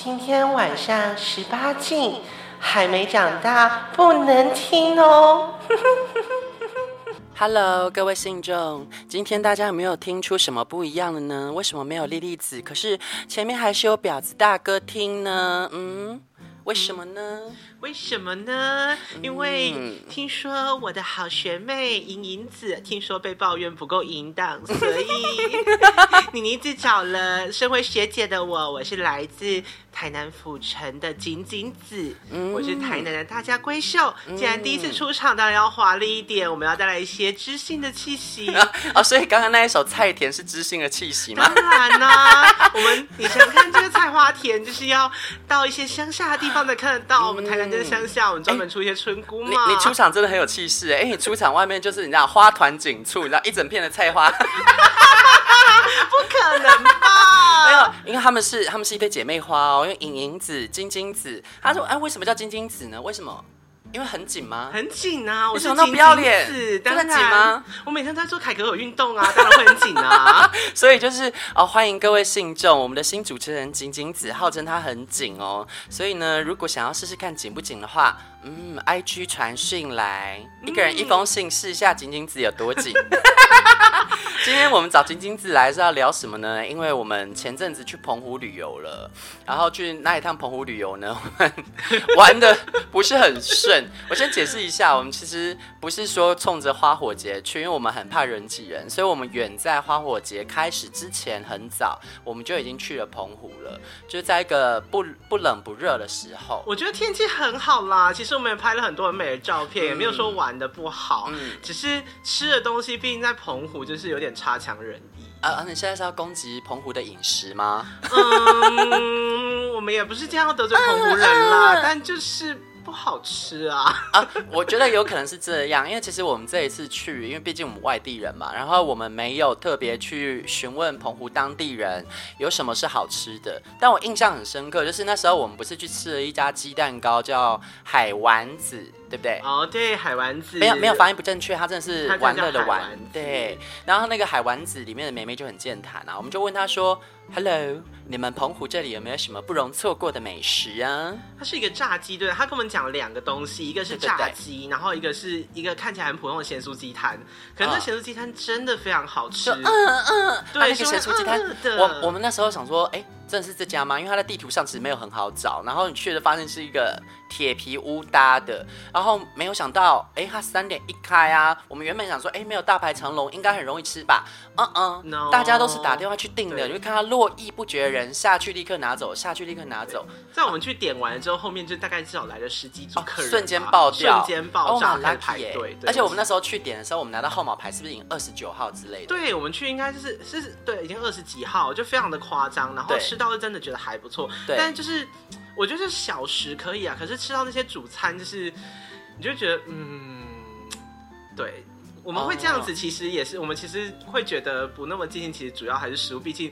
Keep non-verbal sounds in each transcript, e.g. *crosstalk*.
今天晚上十八禁，还没长大不能听哦。*laughs* Hello，各位信众，今天大家有没有听出什么不一样的呢？为什么没有莉莉子？可是前面还是有婊子大哥听呢？嗯，为什么呢？为什么呢？因为听说我的好学妹莹莹子，听说被抱怨不够淫荡，所以你 *laughs* 妮子找了身为学姐的我，我是来自台南府城的锦锦子，嗯、我是台南的大家闺秀。既然第一次出场，当然要华丽一点，我们要带来一些知性的气息啊，啊！*laughs* 所以刚刚那一首菜田是知性的气息吗？当然啦、啊，我们你想看这个菜花田，就是要到一些乡下的地方才看得到。嗯、我们台南就是乡下，我们专门出一些村姑嘛。你你出场真的很有气势哎！你出场外面就是你知道花团锦簇，你知道一整片的菜花。*laughs* 不可能吧？没有，因为他们是他们是一对姐妹花哦。因为颖颖子、金金子，他说：“哎，为什么叫金金子呢？为什么？因为很紧吗？很紧啊！我想到不要脸，真的紧吗？我每天在做凯格尔运动啊，当然会很紧啊。*laughs* 所以就是哦，欢迎各位信众，我们的新主持人金金子，号称她很紧哦。所以呢，如果想要试试看紧不紧的话，嗯，IG 传讯来，一个人一封信试一下金金子有多紧。*laughs* 今天我们找金金子来是要聊什么呢？因为我们前阵子去澎湖旅游了，然后去那一趟澎湖旅游呢，玩的不是很顺。我先解释一下，我们其实不是说冲着花火节去，因为我们很怕人挤人，所以我们远在花火节开始之前很早，我们就已经去了澎湖了，就在一个不不冷不热的时候。我觉得天气很好啦，其实我们也拍了很多很美的照片，嗯、也没有说玩的不好，嗯、只是吃的东西，毕竟在澎湖就是有点差强人意。啊，你现在是要攻击澎湖的饮食吗？*laughs* 嗯，我们也不是这样得罪澎湖人啦，嗯、但就是。不好吃啊！啊，我觉得有可能是这样，因为其实我们这一次去，因为毕竟我们外地人嘛，然后我们没有特别去询问澎湖当地人有什么是好吃的。但我印象很深刻，就是那时候我们不是去吃了一家鸡蛋糕，叫海丸子，对不对？哦，对，海丸子，没有没有发音不正确，他真的是玩乐的玩。对，然后那个海丸子里面的妹妹就很健谈啊，我们就问她说。Hello，你们澎湖这里有没有什么不容错过的美食啊？它是一个炸鸡，对，他跟我们讲了两个东西，一个是炸鸡，对对对，然后一个是一个看起来很普通的咸酥鸡摊，可是那咸酥鸡摊真的非常好吃。嗯嗯，对，啊、那个咸酥鸡摊，我我们那时候想说，哎、欸。真的是这家吗？因为它的地图上其实没有很好找，然后你去了发现是一个铁皮屋搭的，然后没有想到，哎，它三点一开啊！我们原本想说，哎，没有大排长龙，应该很容易吃吧？嗯嗯，No, 大家都是打电话去订的，对你会看到络绎不绝的人下去立刻拿走，下去立刻拿走。在我们去点完了之后，后面就大概至少来了十几组客人，瞬间爆掉，瞬间爆炸，来排队。而且我们那时候去点的时候，我们拿到号码牌是不是已经二十九号之类的？对，我们去应该就是是，对，已经二十几号，就非常的夸张。然后吃到是真的觉得还。不错，对但就是我觉得小食可以啊，可是吃到那些主餐，就是你就觉得，嗯，对，我们会这样子，其实也是，oh. 我们其实会觉得不那么尽兴。其实主要还是食物，毕竟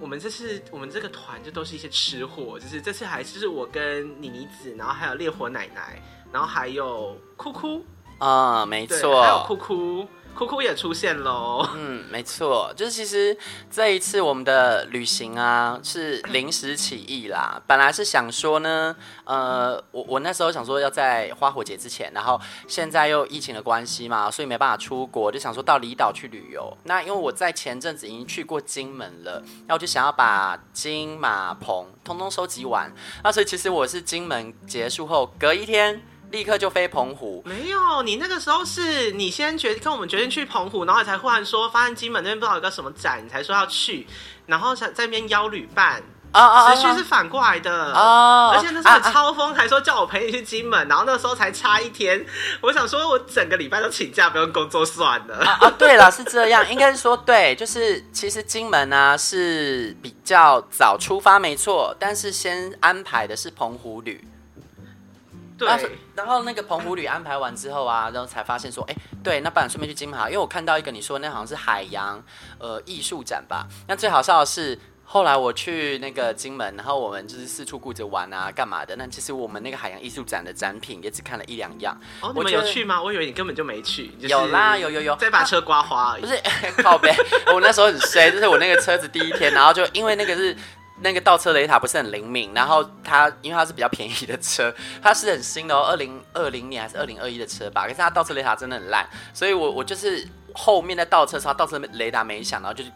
我们这次我们这个团就都是一些吃货，就是这次还是我跟妮妮子，然后还有烈火奶奶，然后还有哭哭啊，uh, 没错，还有哭哭。酷酷也出现喽。嗯，没错，就是其实这一次我们的旅行啊是临时起意啦。*laughs* 本来是想说呢，呃，我我那时候想说要在花火节之前，然后现在又疫情的关系嘛，所以没办法出国，就想说到离岛去旅游。那因为我在前阵子已经去过金门了，那我就想要把金马棚通通收集完。那所以其实我是金门结束后隔一天。立刻就飞澎湖？没有，你那个时候是你先决跟我们决定去澎湖，然后才忽然说发现金门那边不知道有个什么展，你才说要去，然后在在那边邀旅伴。啊啊，时序是反过来的。哦，而且那时候超疯，还说叫我陪你去金门，然后那时候才差一天，我想说我整个礼拜都请假不用工作算了。啊，啊，对了，是这样，应该是说对，就是其实金门呢、啊、是比较早出发没错，但是先安排的是澎湖旅。对、啊，然后那个澎湖旅安排完之后啊，然后才发现说，哎，对，那不然顺便去金门，因为我看到一个你说那好像是海洋呃艺术展吧。那最好笑的是，后来我去那个金门，然后我们就是四处顾着玩啊，干嘛的？那其实我们那个海洋艺术展的展品也只看了一两样。哦，你们有去吗？我以为你根本就没去。就是、有啦，有有有，再把车刮花而已。不是 *laughs* 靠北，我那时候很衰，就是我那个车子第一天，然后就因为那个是。那个倒车雷达不是很灵敏，然后它因为它是比较便宜的车，它是很新的哦，二零二零年还是二零二一的车吧，可是它倒车雷达真的很烂，所以我我就是后面在倒车的时候，倒车雷达没响，然后就是。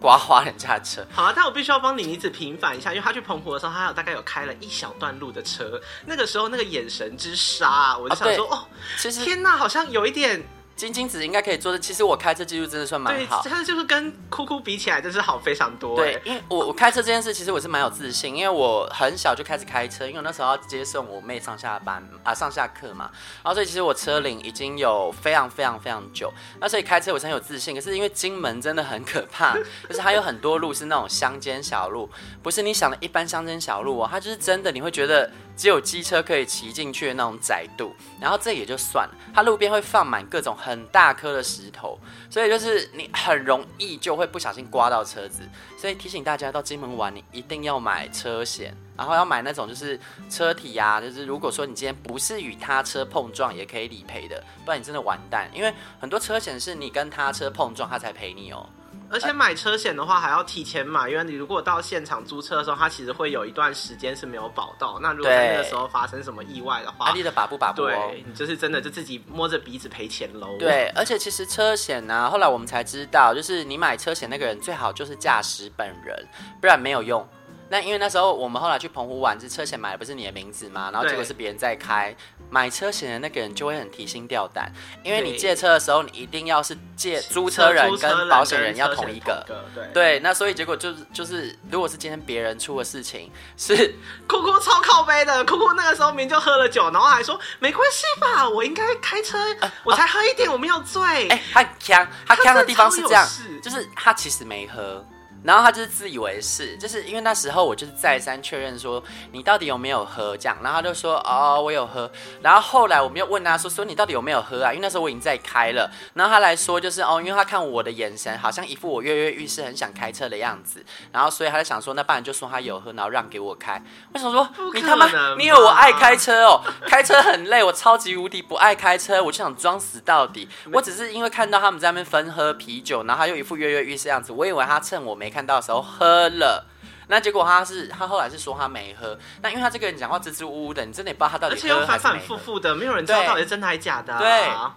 刮花人家的车，好啊！但我必须要帮李妮子平反一下，因为他去澎湖的时候，他有大概有开了一小段路的车，那个时候那个眼神之杀，我就想说，哦，哦其实天哪，好像有一点。晶晶子应该可以做的。其实我开车技术真的算蛮好。对，但是就是跟酷酷比起来，真是好非常多。对，因为我我开车这件事，其实我是蛮有自信，因为我很小就开始开车，因为我那时候要接送我妹上下班啊上下课嘛，然后所以其实我车龄已经有非常非常非常久，那所以开车我很有自信。可是因为金门真的很可怕，就是它有很多路是那种乡间小路，不是你想的一般乡间小路哦，它就是真的你会觉得。只有机车可以骑进去的那种窄度，然后这也就算了，它路边会放满各种很大颗的石头，所以就是你很容易就会不小心刮到车子。所以提醒大家到金门玩，你一定要买车险，然后要买那种就是车体啊，就是如果说你今天不是与他车碰撞，也可以理赔的，不然你真的完蛋，因为很多车险是你跟他车碰撞，他才赔你哦。而且买车险的话还要提前买，因为你如果到现场租车的时候，它其实会有一段时间是没有保到。那如果在那个时候发生什么意外的话，阿丽的把不把不？对，你就是真的就自己摸着鼻子赔钱喽。对，而且其实车险呢、啊，后来我们才知道，就是你买车险那个人最好就是驾驶本人，不然没有用。那因为那时候我们后来去澎湖玩，这车险买的不是你的名字嘛？然后结果是别人在开，买车险的那个人就会很提心吊胆，因为你借车的时候，你一定要是借租车人跟保险人要同一个，对对。那所以结果就是就是，如果是今天别人出的事情，是 *laughs* 酷酷超靠背的，酷酷那个时候明明就喝了酒，然后还说没关系吧，我应该开车，呃、我才喝一点，我没有醉。哎、欸，他强，他强的地方是这样，就是他其实没喝。然后他就是自以为是，就是因为那时候我就是再三确认说你到底有没有喝这样，然后他就说哦我有喝，然后后来我们又问他说说你到底有没有喝啊？因为那时候我已经在开了，然后他来说就是哦，因为他看我的眼神好像一副我跃跃欲试很想开车的样子，然后所以他就想说那不然就说他有喝，然后让给我开。我想说你他妈你以为我爱开车哦？*laughs* 开车很累，我超级无敌不爱开车，我就想装死到底。我只是因为看到他们在那边分喝啤酒，然后他又一副跃跃欲试的样子，我以为他趁我没。没看到的时候喝了，那结果他是他后来是说他没喝，那因为他这个人讲话支支吾吾的，你真的也不知道他到底喝还是没喝，而且又反反复复的，没有人知道到底是真的还是假的啊。对，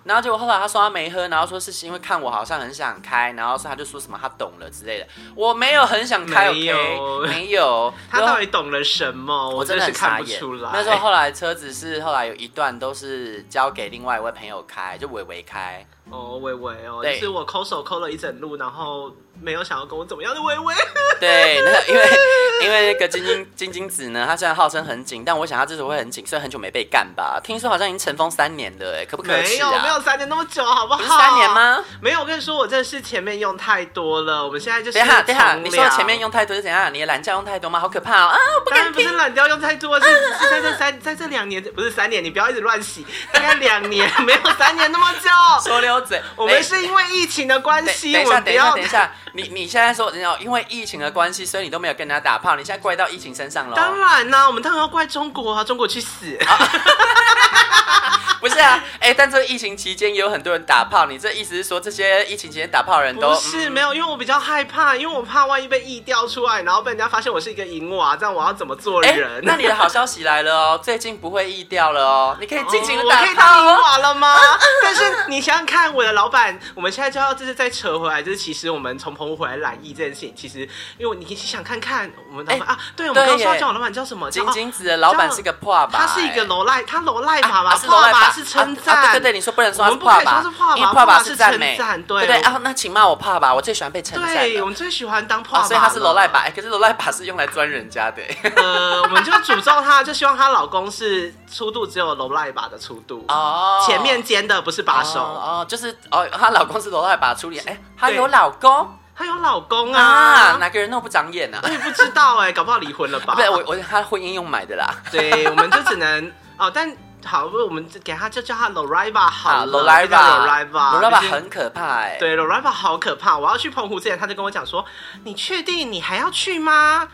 然后结果后来他说他没喝，然后说是因为看我好像很想开，然后说他就说什么他懂了之类的，我没有很想开，没有，okay? 没有，*laughs* 他到底懂了什么？我真的是看不出来。那时候后来车子是后来有一段都是交给另外一位朋友开，就伟伟开。哦，微微哦，就是我抠手抠了一整路，然后。没有想要跟我怎么样的微微，*laughs* 对，那个因为因为那个晶晶晶晶子呢，他虽然号称很紧，但我想他这次会很紧，虽然很久没被干吧。听说好像已经尘封三年了，哎，可不可以？没有没有三年那么久，好不好？不是三年吗？没有，我跟你说，我这是前面用太多了，我们现在就是。等下等下，你说前面用太多是怎样？你的懒觉用太多吗？好可怕哦！啊，我不敢听。不是懒觉用太多，是是在这三在这两年，不是三年，你不要一直乱洗，大概两年，*laughs* 没有三年那么久。说我们是因为疫情的关系，等一下等一下等一下，你你现在说。因为疫情的关系，所以你都没有跟人家打炮，你现在怪到疫情身上了。当然啦，我们当然要怪中国啊，中国去死！*laughs* 不是啊，哎、欸，但这个疫情期间也有很多人打炮，你这意思是说这些疫情期间打炮的人都不是、嗯、没有？因为我比较害怕，因为我怕万一被疫掉出来，然后被人家发现我是一个淫娃，这样我要怎么做人？欸、那你的好消息来了哦，*laughs* 最近不会疫掉了哦，你可以尽情的打炮、哦。我可以当淫娃了吗？*laughs* 但是你想想看，我的老板，我们现在就要就是再扯回来，就是其实我们从澎湖回来染疫这件事情，其实因为你想看看我们老板、欸、啊，对，我们刚刚说叫我老板叫什么？金金子的老板是个破吧？他是一个罗赖，他罗赖爸爸，破吧是称赞。对对，你说不能说他是怕吧？因为破吧是赞美，对对啊，那请骂我破吧，我最喜欢被称赞。对，我们最喜欢当破吧，所以他是罗赖吧？可是罗赖吧是用来钻人家的。*laughs* 呃，我们就诅咒她，就希望她老公是粗度只有罗赖吧的粗度哦，前面尖的不是把手哦，就是哦，她老公是罗赖吧处理，哎，她有老公，她有老公啊？哪个人那么不长眼呢？我也不知道哎，搞不好离婚了吧？*laughs* 对，我我他婚姻用买的啦。对，我们就只能哦，但。好，不，我们给他就叫他 Loriva 好了，Loriva，Loriva 很可怕哎、欸。对，Loriva 好可怕。我要去澎湖之前，他就跟我讲说：“你确定你还要去吗？”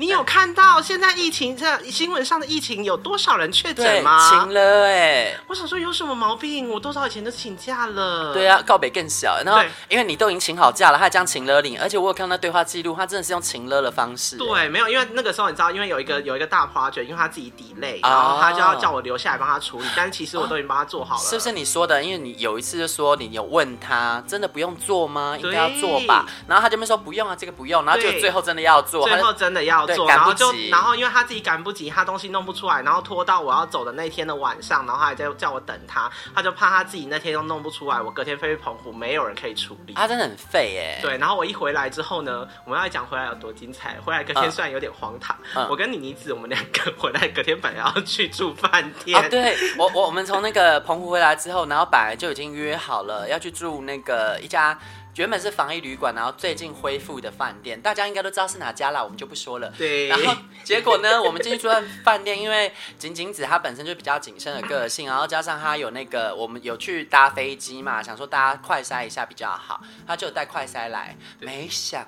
你有看到现在疫情这新闻上的疫情有多少人确诊吗？请了哎！我想说有什么毛病？我多少以前都请假了。对啊，告别更小。然后因为你都已经请好假了，他还这样请了你，而且我有看到对话记录，他真的是用请了的方式。对，没有，因为那个时候你知道，因为有一个有一个大 project，因为他自己 delay，然后他就要叫我留下来帮他处理，哦、但是其实我都已经帮他做好了。是不是你说的？因为你有一次就说你有问他，真的不用做吗？应该要做吧。然后他就没说不用啊，这个不用。然后就最后真的要做，最后真的要做，然后就。然后因为他自己赶不及，他东西弄不出来，然后拖到我要走的那天的晚上，然后他还在叫我等他，他就怕他自己那天都弄不出来，我隔天飞去澎湖，没有人可以处理。他真的很废耶。对，然后我一回来之后呢，我们要讲回来有多精彩。回来隔天虽然有点荒唐，嗯、我跟妮妮子我们两个回来隔天本来要去住饭店。哦、对我我我们从那个澎湖回来之后，然后本来就已经约好了要去住那个一家。原本是防疫旅馆，然后最近恢复的饭店，大家应该都知道是哪家啦，我们就不说了。对。然后结果呢，我们进去住饭店，因为景景子她本身就比较谨慎的个性，然后加上她有那个，我们有去搭飞机嘛，想说大家快筛一下比较好，她就带快筛来，没想。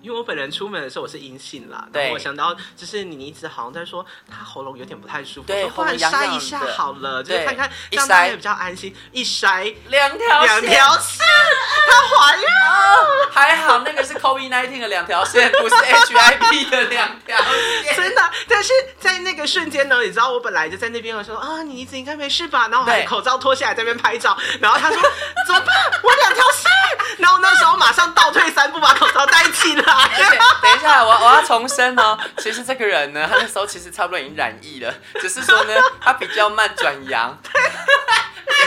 因为我本人出门的时候我是阴性啦，对，我想到就是你一直好像在说他喉咙有点不太舒服，对，后来筛一下好了，对，就是看看让大家也比较安心。一筛两条两条线，还好那个是 COVID-19 的两条线，不是 *laughs* HIV 的两条线，真的。但是在那个瞬间呢，你知道我本来就在那边，我说啊，你一直应该没事吧？然后还口罩脱下来在那边拍照，然后他说怎么办？我两条线，然后那时候马上倒退三步把口罩戴起来。等一下，我我要重申哦。其实这个人呢，他那时候其实差不多已经染疫了，只是说呢，他比较慢转阳。*laughs*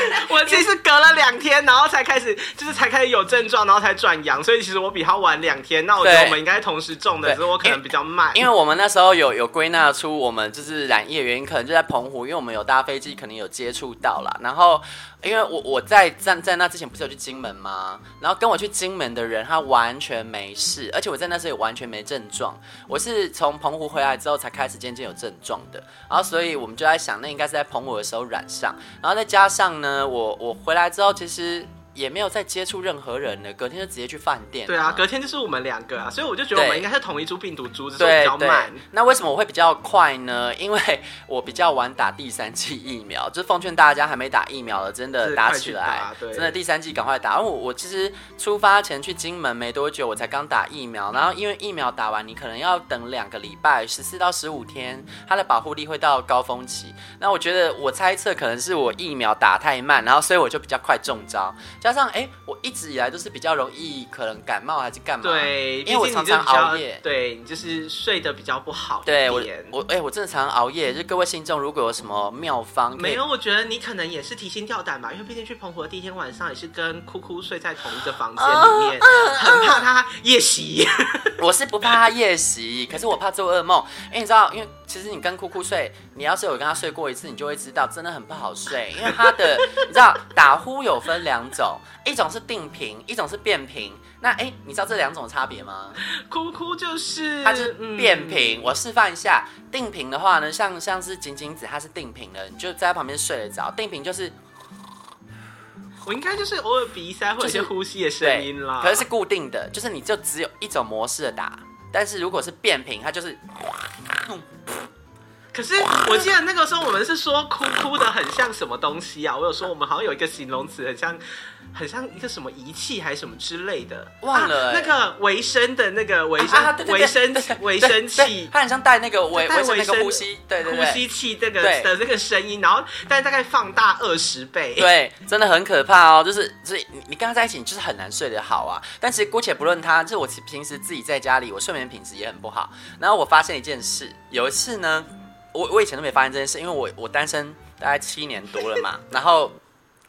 *laughs* 我其实隔了两天，然后才开始，就是才开始有症状，然后才转阳，所以其实我比他晚两天。那我觉得我们应该同时中的，只是我可能比较慢。因为我们那时候有有归纳出我们就是染疫的原因，可能就在澎湖，因为我们有搭飞机，可能有接触到啦。然后因为我我在在在那之前不是有去金门吗？然后跟我去金门的人，他完全没事，而且我在那时候也完全没症状。我是从澎湖回来之后才开始渐渐有症状的。然后所以我们就在想，那应该是在澎湖的时候染上，然后再加上。呢，我我回来之后，其实。也没有再接触任何人了，隔天就直接去饭店。对啊，隔天就是我们两个啊，所以我就觉得我们应该是同一株病毒株，只是比较慢。那为什么我会比较快呢？因为我比较晚打第三剂疫苗，就是奉劝大家还没打疫苗的，真的打起来，真的第三剂赶快打。因为我我其实出发前去金门没多久，我才刚打疫苗，然后因为疫苗打完，你可能要等两个礼拜，十四到十五天，它的保护力会到高峰期。那我觉得我猜测可能是我疫苗打太慢，然后所以我就比较快中招。加上哎，我一直以来都是比较容易可能感冒还是干嘛？对，因为我常常熬夜。对，你就是睡得比较不好。对我，我哎，我真的常常熬夜。就各位信众，如果有什么妙方，没有，我觉得你可能也是提心吊胆吧，因为毕竟去澎湖的第一天晚上也是跟哭哭睡在同一个房间里面，很怕他夜袭。*laughs* 我是不怕他夜袭，可是我怕做噩梦。哎，你知道，因为其实你跟哭哭睡，你要是有跟他睡过一次，你就会知道，真的很不好睡。*laughs* 因为他的，你知道，打呼有分两种。一种是定频，一种是变频。那哎、欸，你知道这两种差别吗？哭哭就是它是变频。嗯、我示范一下，定频的话呢，像像是仅仅子，它是定频的，你就在旁边睡得着。定频就是，我应该就是偶尔鼻塞或者一些呼吸的声音啦。可是是固定的，就是你就只有一种模式的打。但是如果是变频，它就是。可是我记得那个时候我们是说哭哭的很像什么东西啊？我有说我们好像有一个形容词很像。很像一个什么仪器还是什么之类的，忘了、欸啊、那个维生的那个维生维生维生器，它很像带那个维维生那个呼吸对对对呼吸器这个的这个声音，然后但是大概放大二十倍，对，真的很可怕哦。就是所以你你跟他在一起，你就是很难睡得好啊。但其实姑且不论他，就是我平时自己在家里，我睡眠品质也很不好。然后我发现一件事，有一次呢，我我以前都没发现这件事，因为我我单身大概七年多了嘛，然后。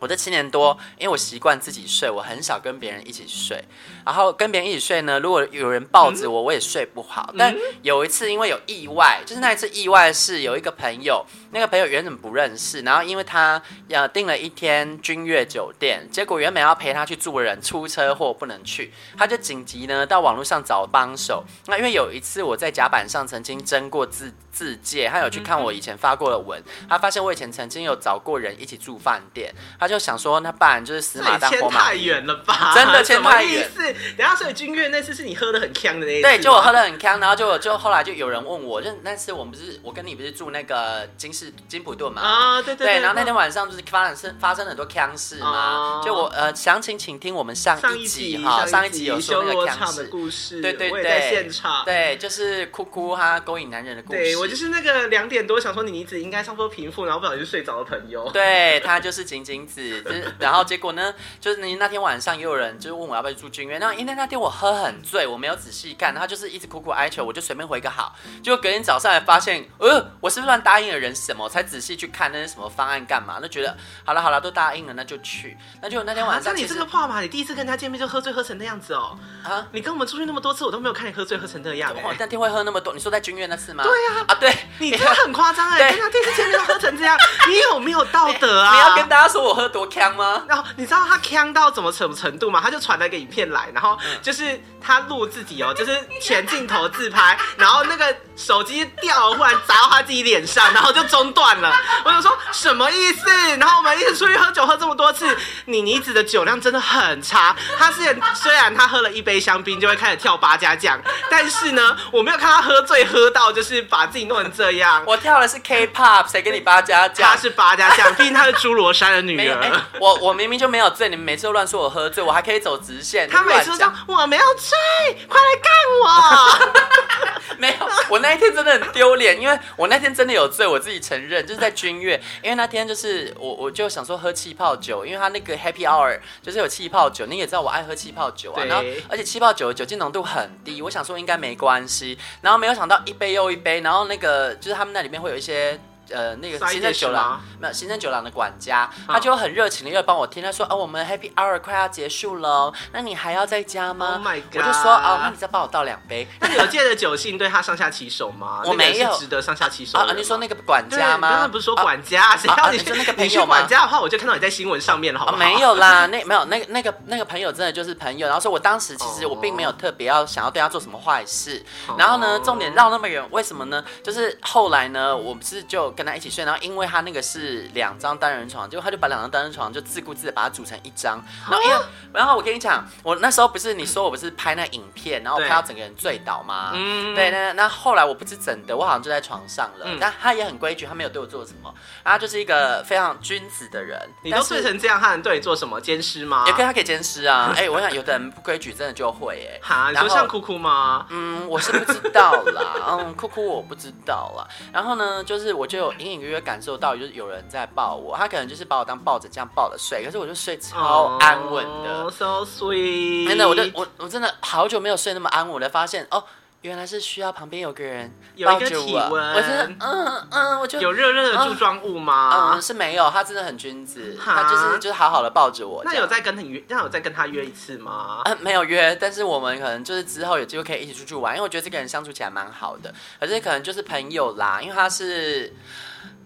我这七年多，因为我习惯自己睡，我很少跟别人一起睡。然后跟别人一起睡呢，如果有人抱着我，我也睡不好。但有一次，因为有意外，就是那一次意外是有一个朋友，那个朋友原本不认识，然后因为他呃订了一天君悦酒店，结果原本要陪他去住的人出车祸不能去，他就紧急呢到网络上找帮手。那因为有一次我在甲板上曾经征过自自介，他有去看我以前发过的文，他发现我以前曾经有找过人一起住饭店，他就。就想说，那不然就是死马当活马医。太远了吧？*laughs* 真的牵太远。等下，所以君悦那次是你喝的很呛的那一次。对，就我喝的很呛，然后就就后来就有人问我，就那次我们不是我跟你不是住那个金士金普顿嘛？啊，对对对。然后那天晚上就是发生发生很多呛事嘛。就我呃详情请听我们上一集哈，上一集有说那个锵事故事。对对对。在现场。对，就是哭哭哈勾引男人的故事。对，我就是那个两点多想说你妮子应该差不多平复，然后不小心睡着的朋友。对，他就是井井子，就是然后结果呢，就是你那天晚上也有人就是问我要不要住君悦，那因为那天我喝很醉，我没有仔细看，他就是一直苦苦哀求，我就随便回个好，结果隔天早上才发现，呃，我是不是乱答应了人什么？才仔细去看那些什么方案干嘛？那觉得好了好了，都答应了，那就去。那就那天晚上，那、啊、你这个话嘛？你第一次跟他见面就喝醉喝成那样子哦？啊，你跟我们出去那么多次，我都没有看你喝醉喝成那样。我那天会喝那么多？你说在君悦那次吗？对呀、啊，啊对，你真的很夸张哎，跟他第一次见面就喝成这样，*laughs* 你有没有道德啊？你要跟大家说我喝多呛吗？然后你知道他呛到怎么什么程度吗？他就传了一个影片来，然后就是他录自己哦，*laughs* 就是前镜头自拍，然后那个手机掉了，忽然砸到他自己脸上，然后就中断了。*laughs* 我想说什么意思？然后我们一直出去喝酒喝这么多次，你妮子的酒量真的很差。他是虽然他喝了一杯香槟就会开始跳八家将，但是呢，我没有看他喝醉喝到就是把自己弄成这样。我跳的是 K-pop，谁跟你八家将？他是八家将，毕竟他是侏罗山的女 *laughs* *laughs* 我我明明就没有醉，你们每次都乱说我喝醉，我还可以走直线。他每次都说我没有醉，快来干我！*laughs* 没有，我那一天真的很丢脸，因为我那天真的有醉，我自己承认，就是在君悦，因为那天就是我我就想说喝气泡酒，因为他那个 Happy Hour 就是有气泡酒，你也知道我爱喝气泡酒啊，然后而且气泡酒的酒精浓度很低，我想说应该没关系，然后没有想到一杯又一杯，然后那个就是他们那里面会有一些。呃，那个行政酒廊没有行政酒廊的管家，他就很热情的又帮我听，他说：“哦，我们 Happy Hour 快要结束了，那你还要在家吗？” Oh my God！我就说：“哦，那你再帮我倒两杯。”那你有借着酒兴对他上下其手吗？*laughs* 我没有，值得上下其手啊！你说那个管家吗？刚刚不是说管家，谁要你说那个朋友管家的话，我就看到你在新闻上面了，好不好？没有啦，那没有那个那个那个朋友真的就是朋友。然后说我当时其实我并没有特别要想要对他做什么坏事。然后呢，重点绕那么远，为什么呢？就是后来呢，我不是就跟他一起睡，然后因为。他那个是两张单人床，结果他就把两张单人床就自顾自的把它组成一张。然后因为，然后我跟你讲，我那时候不是你说我不是拍那影片，然后我拍到整个人醉倒吗？嗯，对，那那后来我不是整的，我好像就在床上了。嗯、但他也很规矩，他没有对我做什么，然后他就是一个非常君子的人。你都睡成这样，他能对你做什么？监视吗？也可以，他可以监视啊。*laughs* 哎、欸，我想有的人不规矩，真的就会哎、欸。哈，你说像哭哭吗？嗯，我是不知道啦。嗯，哭哭我不知道啦。然后呢，就是我就有隐隐约约感受。到就是有人在抱我，他可能就是把我当抱枕这样抱着睡，可是我就睡超安稳的，so sweet。真的，我就我我真的好久没有睡那么安稳，我才发现哦，原来是需要旁边有个人抱着我。我真的，嗯嗯，我就有热热的柱状物吗？嗯，是没有，他真的很君子，他就是就是好好的抱着我。那有再跟他约，那有再跟他约一次吗？嗯，没有约，但是我们可能就是之后有机会可以一起出去玩，因为我觉得这个人相处起来蛮好的，可是可能就是朋友啦，因为他是。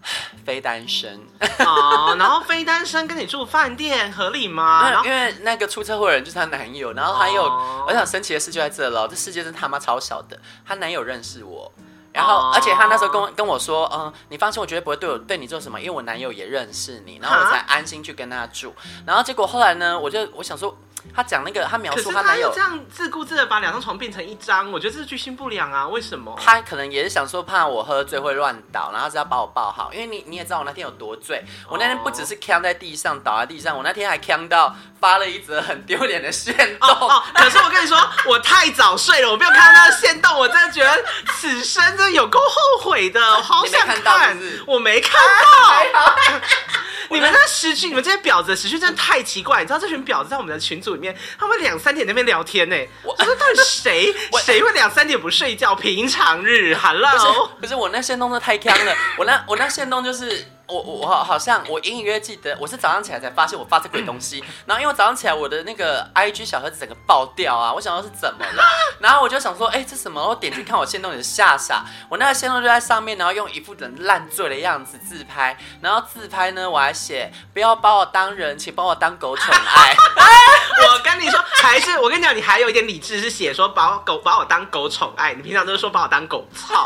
*laughs* 非单身。*laughs* 哦，然后非单身跟你住饭店合理吗？*laughs* 因为那个出车祸的人就是她男友，然后还有，我想神奇的事就在这了，这世界真他妈超小的，她男友认识我，然后而且她那时候跟跟我说，嗯，你放心，我绝对不会对我对你做什么，因为我男友也认识你，然后我才安心去跟他住，然后结果后来呢，我就我想说。他讲那个，他描述他男友这样自顾自的把两张床变成一张，我觉得这是居心不良啊！为什么？他可能也是想说怕我喝醉会乱倒，然后是要把我抱好，因为你你也知道我那天有多醉，我那天不只是锵在地上倒在地上，我那天还锵到发了一则很丢脸的限动。哦哦，可是我跟你说，我太早睡了，我没有看到那个限动，我真的觉得此生真的有够后悔的，我好想看，看是是我没看到。*laughs* 啊你们那时区，你们这些婊子的时区真的太奇怪。你知道这群婊子在我们的群组里面，他们两三点那边聊天呢。我说到底谁 *laughs* 谁会两三点不睡觉？平常日，Hello，不是我那线动的太坑了。我那我那线动就是。我我我好像我隐隐约约记得，我是早上起来才发现我发这鬼东西，*laughs* 然后因为早上起来我的那个 IG 小盒子整个爆掉啊，我想说是怎么了，*laughs* 然后我就想说，哎、欸，这什么？我点进看我线动也是吓傻，我那个线动就在上面，然后用一副人烂醉的样子自拍，然后自拍呢我还写不要把我当人，请把我当狗宠爱。*laughs* 我跟你说，还是我跟你讲，你还有一点理智是写说把我狗把我当狗宠爱，你平常都是说把我当狗操，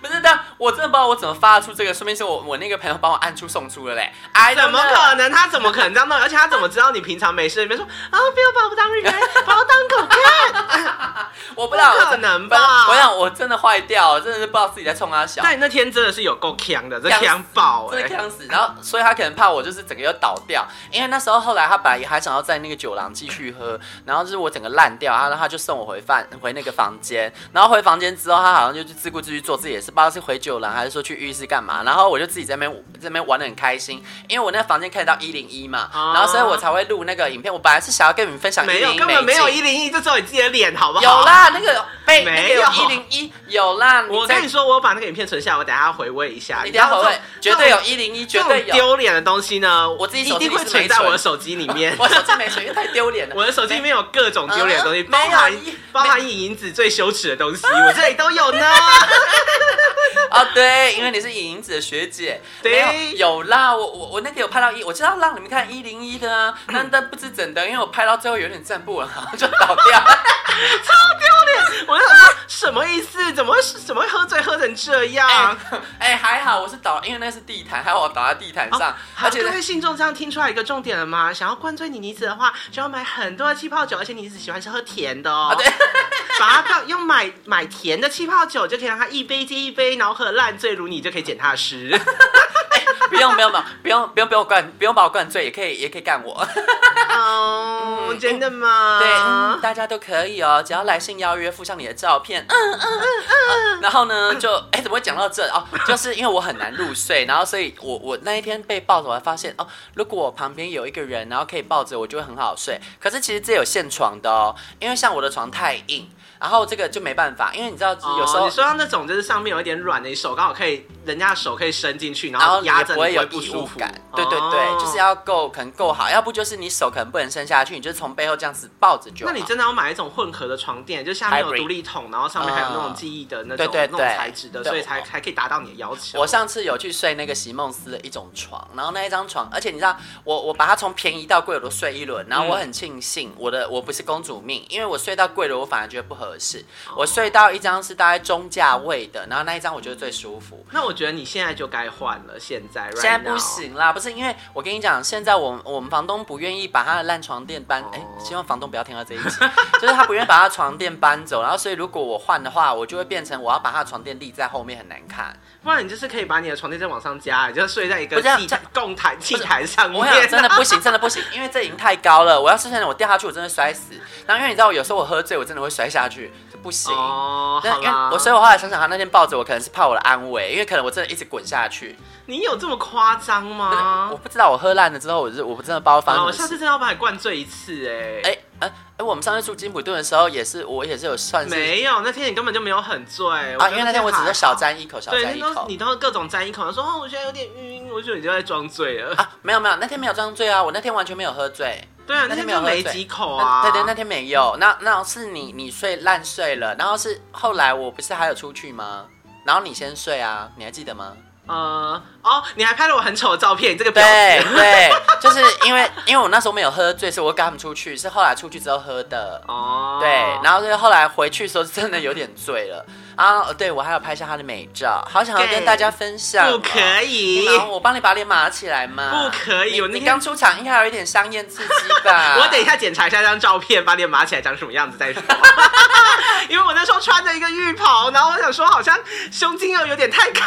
不是的。我真的不知道我怎么发出这个，说明是我我那个朋友帮我按出送出了嘞。哎，怎么可能？他怎么可能这样弄？而且他怎么知道你平常没事？里面说啊，不要把我当人，把我当狗看。*laughs* 我不知道，不可能吧？我想我真的坏掉，真的是不知道自己在冲他笑。但你那天真的是有够锵的，这锵爆，真的锵死。然后，所以他可能怕我就是整个又倒掉，因为那时候后来他本来也还想要在那个酒廊继续喝，然后就是我整个烂掉，然后他就送我回饭回那个房间，然后回房间之后，他好像就去自顾自去做自己的事，不知道是回酒廊还是说去浴室干嘛。然后我就自己在那边在那边玩的很开心，因为我那个房间可以到一零一嘛，然后所以我才会录那个影片。我本来是想要跟你们分享一零一，没有，根本没有一零一，就只有你自己的脸，好不好？有啦，那个 *laughs* 被没有一零一有啦。我跟你说，我把那个影片存下来，我等下回味一下。你等下回味，绝对有一零一，绝对有。丢脸的东西呢，我自己一定会存在我的手机里面。*laughs* 我手机没存，因为太丢脸了。*laughs* 我的手机里面有各种丢脸的东西，包含包含影影子最羞耻的东西，我这里都有呢。啊，对，因为你是影影子的学姐，对，有啦。我我我那天有拍到一，我知道让你们看一零一的啊，但但不知怎的，因为我拍到最后有点站不稳，*laughs* 就倒掉，*laughs* 超丢脸。我就想说什么意思？怎么会怎么会喝醉喝成这样？哎，*laughs* 还好我是倒，因为那是地毯，还好我倒在地毯上。而且各位信众这样听出来一个重点了吗？想要灌醉你妮子的话，就要买很多的气泡酒，而且妮妮子喜欢吃喝甜的哦。对，把它用买买甜的气泡酒，就可以让它一杯接一杯，然后喝烂醉如泥，就可以捡他的尸。*laughs* 不用不用不用不用不用不用灌，不用把我灌醉，也可以也可以干我。哦，真的吗？对，大家都可以哦，只要来信邀约，附上你的照片。嗯嗯嗯嗯。然后呢，就哎，怎么会讲到这哦？就是因为我很难入睡，然后所以我我那一天被抱着，我还发现哦，如果我旁边有一个人，然后可以抱着我，就会很好睡。可是其实这有现床的哦，因为像我的床太硬。然后这个就没办法，因为你知道有时候、哦、你说到那种就是上面有一点软的，你手刚好可以，人家的手可以伸进去，然后压着你不会有不舒服感。对对对，哦、就是要够可能够好，要不就是你手可能不能伸下去，你就从背后这样子抱着就好。那你真的要买一种混合的床垫，就下面有独立筒，然后上面还有那种记忆的那种、嗯、对对对那种材质的，所以才才可以达到你的要求。我上次有去睡那个席梦思的一种床，然后那一张床，而且你知道我我把它从便宜到贵我都睡一轮，然后我很庆幸我的我不是公主命，因为我睡到贵了我反而觉得不合适。我我睡到一张是大概中价位的，然后那一张我觉得最舒服。那我觉得你现在就该换了，现在 right 现在不行啦，不是因为我跟你讲，现在我们我们房东不愿意把他的烂床垫搬，哎、oh. 欸，希望房东不要听到这一集，*laughs* 就是他不愿意把他床垫搬走，然后所以如果我换的话，我就会变成我要把他的床垫立在后面，很难看。不然你就是可以把你的床垫再往上加，你就睡在一个地供台地台上面。我想真的不行，真的不行，因为这已经太高了。我要是现在我掉下去，我真的摔死。然后因为你知道，有时候我喝醉，我真的会摔下去。不行哦，因为我所以，我后来想想，他那天抱着我，可能是怕我的安危，因为可能我真的一直滚下去。你有这么夸张吗？我不知道，我喝烂了之后，我是我不知道包房。我下次真的要把你灌醉一次，哎哎哎哎！我们上次住金普顿的时候，也是我也是有算是没有，那天你根本就没有很醉啊，因为那天我只是小沾一口，小沾一口。对，你都各种沾一口，说哦，我现在有点晕，我觉得你就在装醉了啊。没有没有，那天没有装醉啊，我那天完全没有喝醉。对啊，那天没有喝几口啊。对对，那天没有。那那是你你睡烂睡了，然后是后来我不是还有出去吗？然后你先睡啊，你还记得吗？呃哦，你还拍了我很丑的照片，这个表对对，*laughs* 就是因为因为我那时候没有喝醉，所以我跟他们出去，是后来出去之后喝的。哦，对，然后是后来回去的时候真的有点醉了。啊，对，我还要拍下他的美照，好想要跟大家分享。不可以，我帮你把脸码起来嘛？不可以，你刚出场应该有一点香艳刺激吧？*laughs* 我等一下检查一下这张照片，把脸码起来长什么样子再说。*laughs* 因为我那时候穿着一个浴袍，然后我想说好像胸襟又有点太开，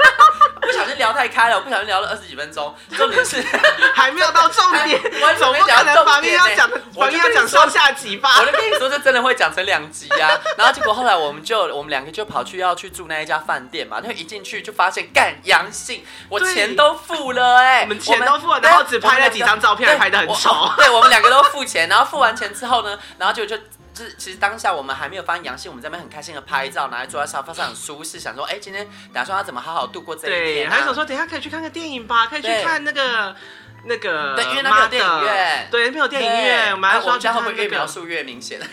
*laughs* 不小心聊太开了，我不小心聊了二十几分钟，重点是 *laughs* 还没有到重点，我总不可能旁边要讲，旁边要讲上下集吧？我就跟你说，这真的会讲成两集呀。然后结果后来我们就我们两个就跑去要去住那一家饭店嘛，就一进去就发现干阳性，我钱都付了哎，我们钱都付了，然后只拍了几张照片，还拍的很丑。对，我们两个都付钱，然后付完钱之后呢，然后就就。是，其实当下我们还没有发现阳性，我们在那边很开心的拍照，拿来坐在沙发上很舒适，想说，哎，今天打算要怎么好好度过这一天，啊？还想说，等一下可以去看个电影吧，可以去看那个那个，对，因为那边有电影院，对，那边有电影院，我们还说，我们家会不会越描述越明显？*laughs*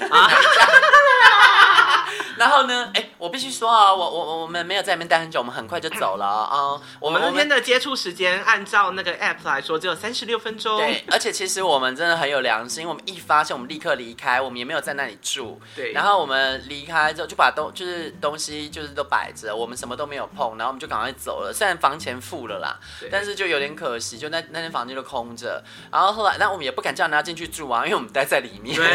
然后呢，哎，我必须说啊，我我我们没有在那边待很久，我们很快就走了啊、*coughs* 哦。我们那天的接触时间，按照那个 app 来说，只有三十六分钟。对，而且其实我们真的很有良心，我们一发现，我们立刻离开，我们也没有在那里住。对。然后我们离开之后，就把东就是东西就是都摆着，我们什么都没有碰，然后我们就赶快走了。虽然房钱付了啦，但是就有点可惜，就那那间房间就空着。然后后来，那我们也不敢叫人家进去住啊，因为我们待在里面。对，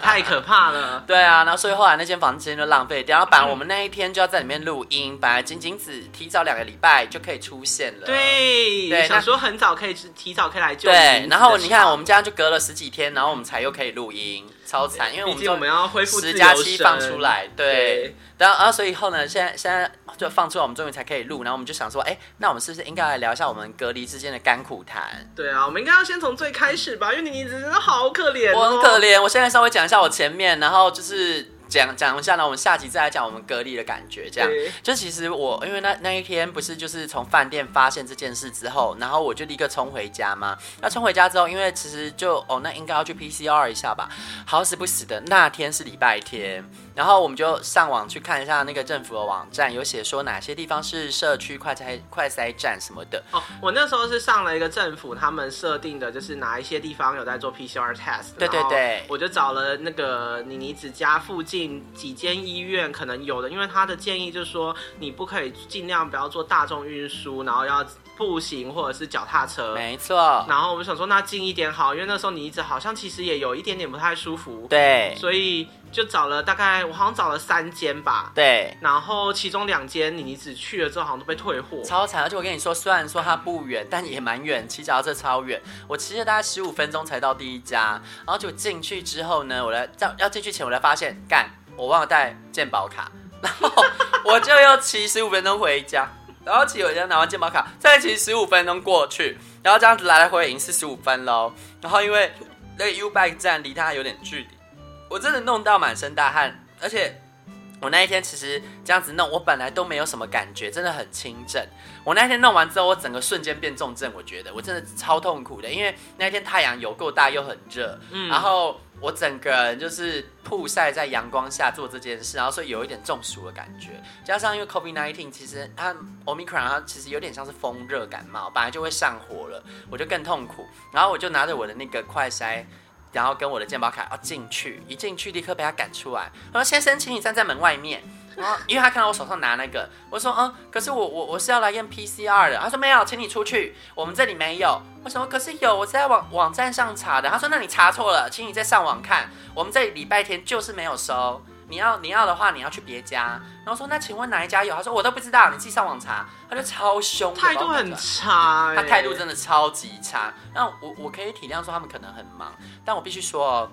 太可怕了。*laughs* 对啊，然后所以后来那间房间就浪费掉。然后本来我们那一天就要在里面录音，本来仅仅只提早两个礼拜就可以出现了。对，对，想说很早可以提早可以来就。对，然后你看我们这样就隔了十几天，然后我们才又可以录音，超惨，因为我们我们要恢复十加七放出来，对。然后啊，所以后呢，现在现在就放出来，我们终于才可以录。然后我们就想说，哎，那我们是不是应该来聊一下我们隔离之间的甘苦谈？对啊，我们应该要先从最开始吧，因为妮妮真的好可怜哦，我很可怜。我现在稍微讲一下我前面，然后就是。讲讲一下呢，我们下集再来讲我们隔离的感觉。这样，就其实我因为那那一天不是就是从饭店发现这件事之后，然后我就立刻冲回家嘛。那冲回家之后，因为其实就哦，那应该要去 PCR 一下吧。好死不死的，那天是礼拜天。然后我们就上网去看一下那个政府的网站，有写说哪些地方是社区快筛快筛站什么的。哦，我那时候是上了一个政府他们设定的，就是哪一些地方有在做 PCR test。对对对，我就找了那个妮妮子家附近几间医院可能有的，因为他的建议就是说你不可以尽量不要做大众运输，然后要步行或者是脚踏车。没错。然后我们想说那近一点好，因为那时候你妮子好像其实也有一点点不太舒服。对。所以。就找了大概，我好像找了三间吧。对。然后其中两间你只去了之后，好像都被退货。超惨！而且我跟你说，虽然说它不远，但也蛮远，骑脚踏车超远。我骑了大概十五分钟才到第一家，然后就进去之后呢，我来要要进去前，我才发现，干，我忘了带健保卡，*laughs* 然后我就要骑十五分钟回家，然后骑回家拿完健保卡，再骑十五分钟过去，然后这样子来来回回已经四十五分喽。然后因为那个 U Bike 站离它还有点距离。我真的弄到满身大汗，而且我那一天其实这样子弄，我本来都没有什么感觉，真的很轻症。我那天弄完之后，我整个瞬间变重症，我觉得我真的超痛苦的，因为那天太阳有够大又很热，嗯，然后我整个人就是曝晒在阳光下做这件事，然后所以有一点中暑的感觉，加上因为 COVID-19 其实它 Omicron 它其实有点像是风热感冒，本来就会上火了，我就更痛苦，然后我就拿着我的那个快筛。然后跟我的健保卡要进去，一进去立刻被他赶出来。他说：“先生，请你站在门外面。”然后因为他看到我手上拿那个，我说：“嗯，可是我我我是要来验 PCR 的。”他说：“没有，请你出去，我们这里没有。”我说：“可是有，我在网网站上查的。”他说：“那你查错了，请你再上网看，我们这里礼拜天就是没有收。”你要你要的话，你要去别家。然后说，那请问哪一家有？他说我都不知道，你自己上网查。他就超凶，态度很差，他态度真的超级差。那我我可以体谅说他们可能很忙，但我必须说，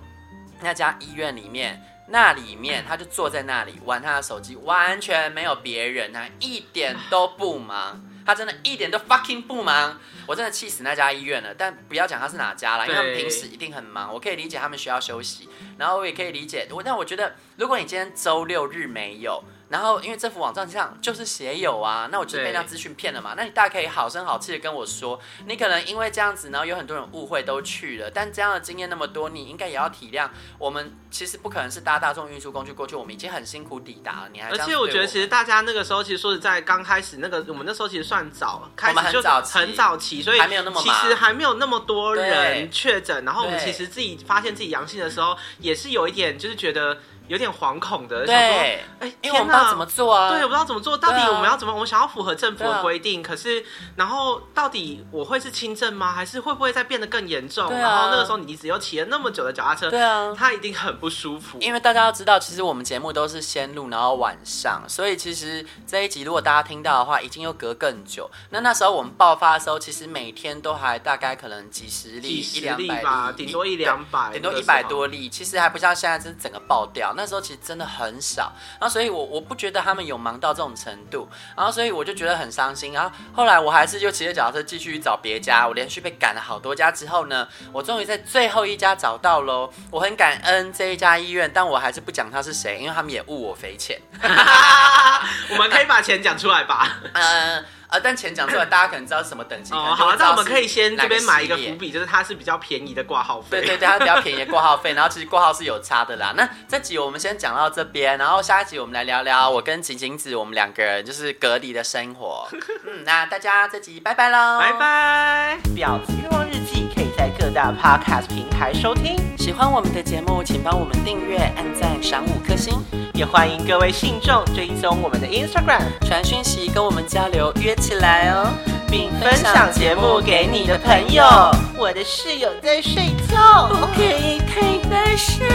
那家医院里面那里面他就坐在那里玩他的手机，完全没有别人啊，一点都不忙。他真的一点都 fucking 不忙，我真的气死那家医院了。但不要讲他是哪家了，因为他们平时一定很忙。我可以理解他们需要休息，然后我也可以理解我。但我觉得，如果你今天周六日没有。然后，因为这幅网站上就是写有啊，那我就被那资讯骗了嘛。那你大家可以好声好气的跟我说，你可能因为这样子，然后有很多人误会都去了。但这样的经验那么多，你应该也要体谅我们。其实不可能是搭大众运输工具过去，我们已经很辛苦抵达了。你还而且我觉得，其实大家那个时候，其实说实在，刚开始那个我们那时候其实算早，开始就很早期，所以还没有那么其实还没有那么多人确诊。然后我们其实自己发现自己阳性的时候，也是有一点就是觉得。有点惶恐的，对，哎，因为我不知道怎么做啊，对，我不知道怎么做，到底我们要怎么？我们想要符合政府的规定，可是，然后到底我会是轻症吗？还是会不会再变得更严重？然后那个时候你只有骑了那么久的脚踏车，对啊，他一定很不舒服。因为大家要知道，其实我们节目都是先录，然后晚上，所以其实这一集如果大家听到的话，已经又隔更久。那那时候我们爆发的时候，其实每天都还大概可能几十例、几十例吧，顶多一两百，顶多一百多例。其实还不像现在，是整个爆掉。那时候其实真的很少，然后所以我我不觉得他们有忙到这种程度，然后所以我就觉得很伤心。然后后来我还是就骑着脚踏车继续找别家，我连续被赶了好多家之后呢，我终于在最后一家找到喽。我很感恩这一家医院，但我还是不讲他是谁，因为他们也误我赔钱。*laughs* 我们可以把钱讲出来吧？嗯。*laughs* 呃，但钱讲出来，大家可能知道是什么等级。哦，好，那我们可以先这边买一个伏笔，就是它是比较便宜的挂号费。对对对，它比较便宜的挂号费，然后其实挂号是有差的啦。那这集我们先讲到这边，然后下一集我们来聊聊我跟晴晴子我们两个人就是隔离的生活。*laughs* 嗯，那大家这集拜拜喽，拜拜。婊子欲望日记可以在各大 podcast 平台收听。喜欢我们的节目，请帮我们订阅、按赞、赏五颗星。也欢迎各位信众追踪我们的 Instagram，传讯息跟我们交流，约起来哦，并分享节目给你的朋友。我的室友在睡觉，不可以太大声。